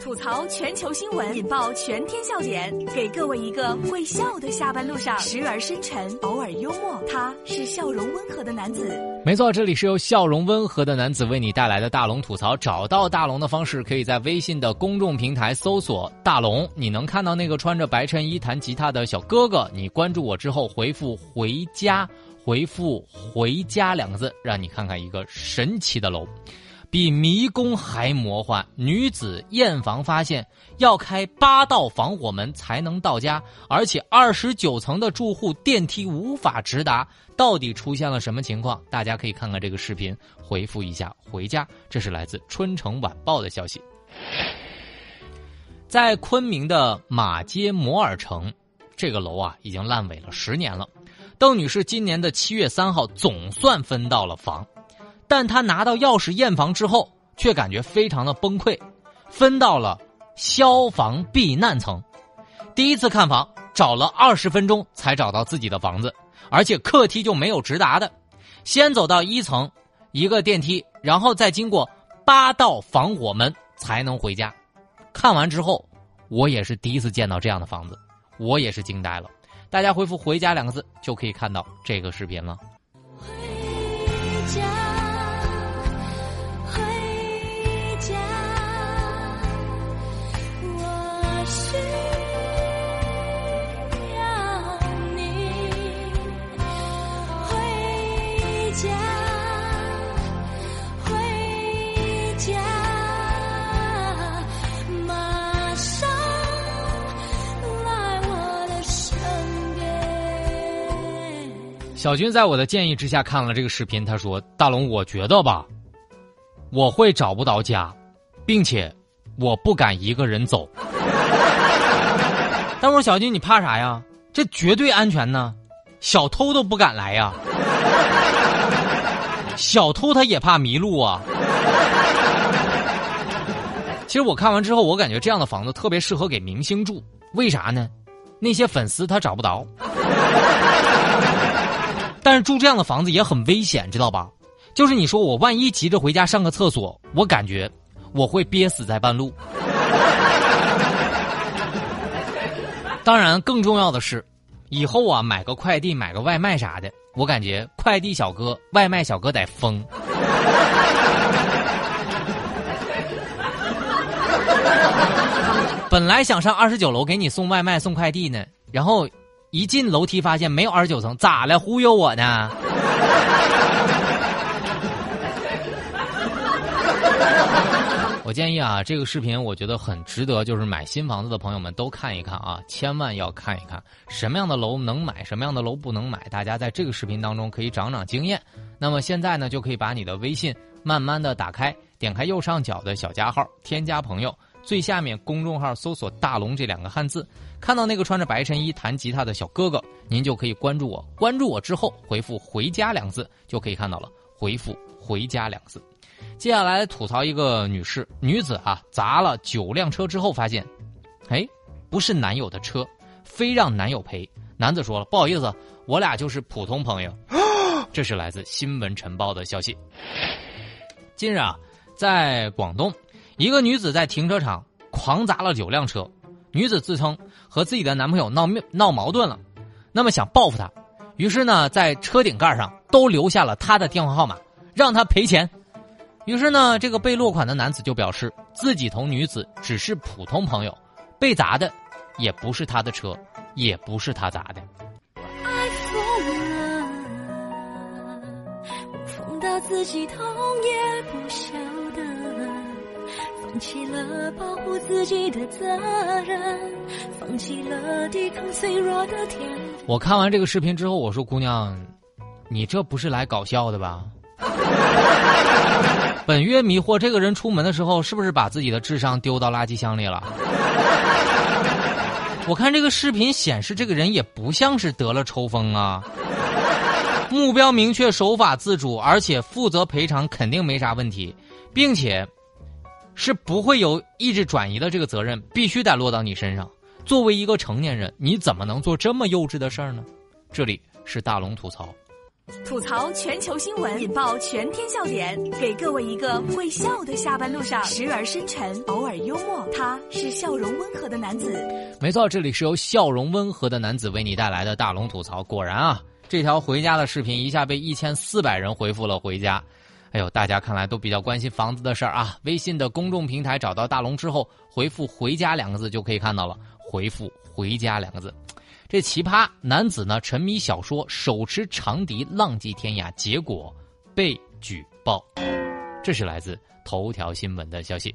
吐槽全球新闻，引爆全天笑点，给各位一个会笑的下班路上，时而深沉，偶尔幽默。他是笑容温和的男子。没错，这里是由笑容温和的男子为你带来的大龙吐槽。找到大龙的方式，可以在微信的公众平台搜索“大龙”，你能看到那个穿着白衬衣弹吉他的小哥哥。你关注我之后，回复“回家”，回复“回家”两个字，让你看看一个神奇的楼。比迷宫还魔幻，女子验房发现要开八道防火门才能到家，而且二十九层的住户电梯无法直达，到底出现了什么情况？大家可以看看这个视频，回复一下“回家”。这是来自《春城晚报》的消息。在昆明的马街摩尔城，这个楼啊已经烂尾了十年了。邓女士今年的七月三号总算分到了房。但他拿到钥匙验房之后，却感觉非常的崩溃，分到了消防避难层。第一次看房找了二十分钟才找到自己的房子，而且客梯就没有直达的，先走到一层一个电梯，然后再经过八道防火门才能回家。看完之后，我也是第一次见到这样的房子，我也是惊呆了。大家回复“回家”两个字就可以看到这个视频了。回家。小军在我的建议之下看了这个视频，他说：“大龙，我觉得吧，我会找不到家，并且我不敢一个人走。”但我说：“小军，你怕啥呀？这绝对安全呢，小偷都不敢来呀。小偷他也怕迷路啊。”其实我看完之后，我感觉这样的房子特别适合给明星住，为啥呢？那些粉丝他找不着。但是住这样的房子也很危险，知道吧？就是你说我万一急着回家上个厕所，我感觉我会憋死在半路。当然，更重要的是，以后啊买个快递、买个外卖啥的，我感觉快递小哥、外卖小哥得疯。本来想上二十九楼给你送外卖、送快递呢，然后。一进楼梯，发现没有二十九层，咋了？忽悠我呢？我建议啊，这个视频我觉得很值得，就是买新房子的朋友们都看一看啊，千万要看一看什么样的楼能买，什么样的楼不能买。大家在这个视频当中可以长长经验。那么现在呢，就可以把你的微信慢慢的打开，点开右上角的小加号，添加朋友。最下面公众号搜索“大龙”这两个汉字，看到那个穿着白衬衣弹吉他的小哥哥，您就可以关注我。关注我之后回复“回家”两字，就可以看到了。回复“回家”两个字。接下来吐槽一个女士，女子啊砸了九辆车之后发现，哎，不是男友的车，非让男友赔。男子说了，不好意思，我俩就是普通朋友。这是来自《新闻晨报》的消息。近日啊，在广东。一个女子在停车场狂砸了九辆车，女子自称和自己的男朋友闹闹矛盾了，那么想报复他，于是呢在车顶盖上都留下了他的电话号码，让他赔钱。于是呢这个被落款的男子就表示自己同女子只是普通朋友，被砸的也不是他的车，也不是他砸的。爱疯了，疯到自己痛也不晓得。放弃了保护自己的责任，放弃了抵抗脆弱的天。我看完这个视频之后，我说：“姑娘，你这不是来搞笑的吧？” 本月迷惑这个人出门的时候，是不是把自己的智商丢到垃圾箱里了？我看这个视频显示，这个人也不像是得了抽风啊。目标明确，守法自主，而且负责赔偿，肯定没啥问题，并且。是不会有意志转移的，这个责任必须得落到你身上。作为一个成年人，你怎么能做这么幼稚的事儿呢？这里是大龙吐槽，吐槽全球新闻，引爆全天笑点，给各位一个会笑的下班路上，时而深沉，偶尔幽默，他是笑容温和的男子。没错，这里是由笑容温和的男子为你带来的大龙吐槽。果然啊，这条回家的视频一下被一千四百人回复了回家。哎呦，大家看来都比较关心房子的事儿啊！微信的公众平台找到大龙之后，回复“回家”两个字就可以看到了。回复“回家”两个字。这奇葩男子呢，沉迷小说，手持长笛浪迹天涯，结果被举报。这是来自头条新闻的消息。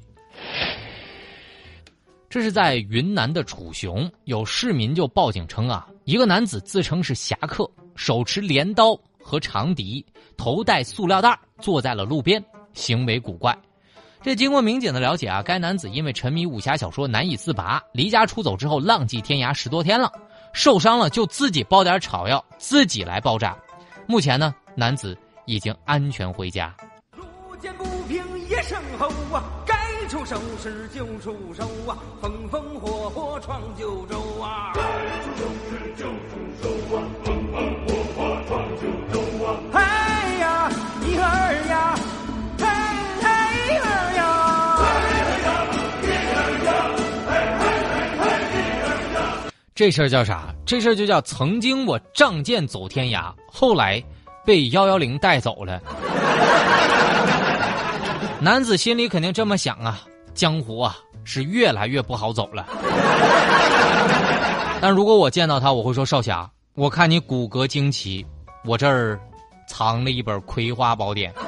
这是在云南的楚雄，有市民就报警称啊，一个男子自称是侠客，手持镰刀和长笛，头戴塑料袋，坐在了路边，行为古怪。这经过民警的了解啊，该男子因为沉迷武侠小说难以自拔，离家出走之后浪迹天涯十多天了。受伤了就自己包点草药，自己来包扎。目前呢，男子已经安全回家。路见不平一声吼啊，出手时就出手啊，风风火火闯九州啊。该出手时就出手啊，风风火火闯九州啊。哎呀，一儿呀，嘿嘿儿呀。这事儿叫啥？这事儿就叫曾经我仗剑走天涯，后来被幺幺零带走了。男子心里肯定这么想啊，江湖啊是越来越不好走了。但如果我见到他，我会说少侠，我看你骨骼惊奇，我这儿藏了一本《葵花宝典》。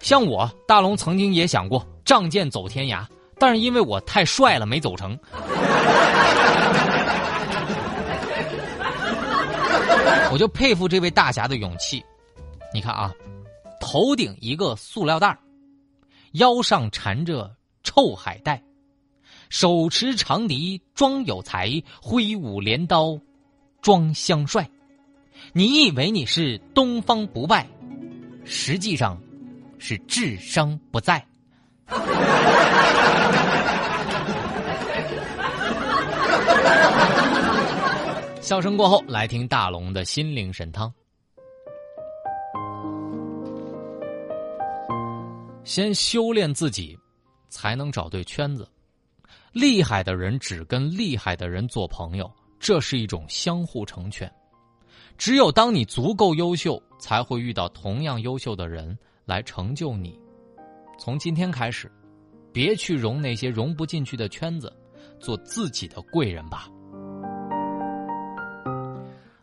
像我大龙曾经也想过仗剑走天涯。但是因为我太帅了，没走成。我就佩服这位大侠的勇气。你看啊，头顶一个塑料袋腰上缠着臭海带，手持长笛装有才，挥舞镰刀装香帅。你以为你是东方不败，实际上是智商不在。笑声过后，来听大龙的心灵神汤。先修炼自己，才能找对圈子。厉害的人只跟厉害的人做朋友，这是一种相互成全。只有当你足够优秀，才会遇到同样优秀的人来成就你。从今天开始，别去融那些融不进去的圈子，做自己的贵人吧。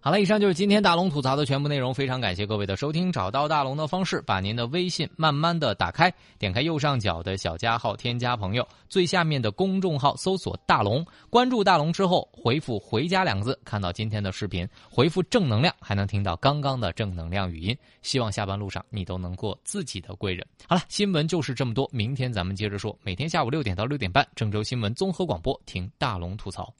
好了，以上就是今天大龙吐槽的全部内容。非常感谢各位的收听。找到大龙的方式，把您的微信慢慢的打开，点开右上角的小加号，添加朋友，最下面的公众号搜索大龙，关注大龙之后，回复“回家”两个字，看到今天的视频，回复“正能量”，还能听到刚刚的正能量语音。希望下班路上你都能过自己的贵人。好了，新闻就是这么多，明天咱们接着说。每天下午六点到六点半，郑州新闻综合广播，听大龙吐槽。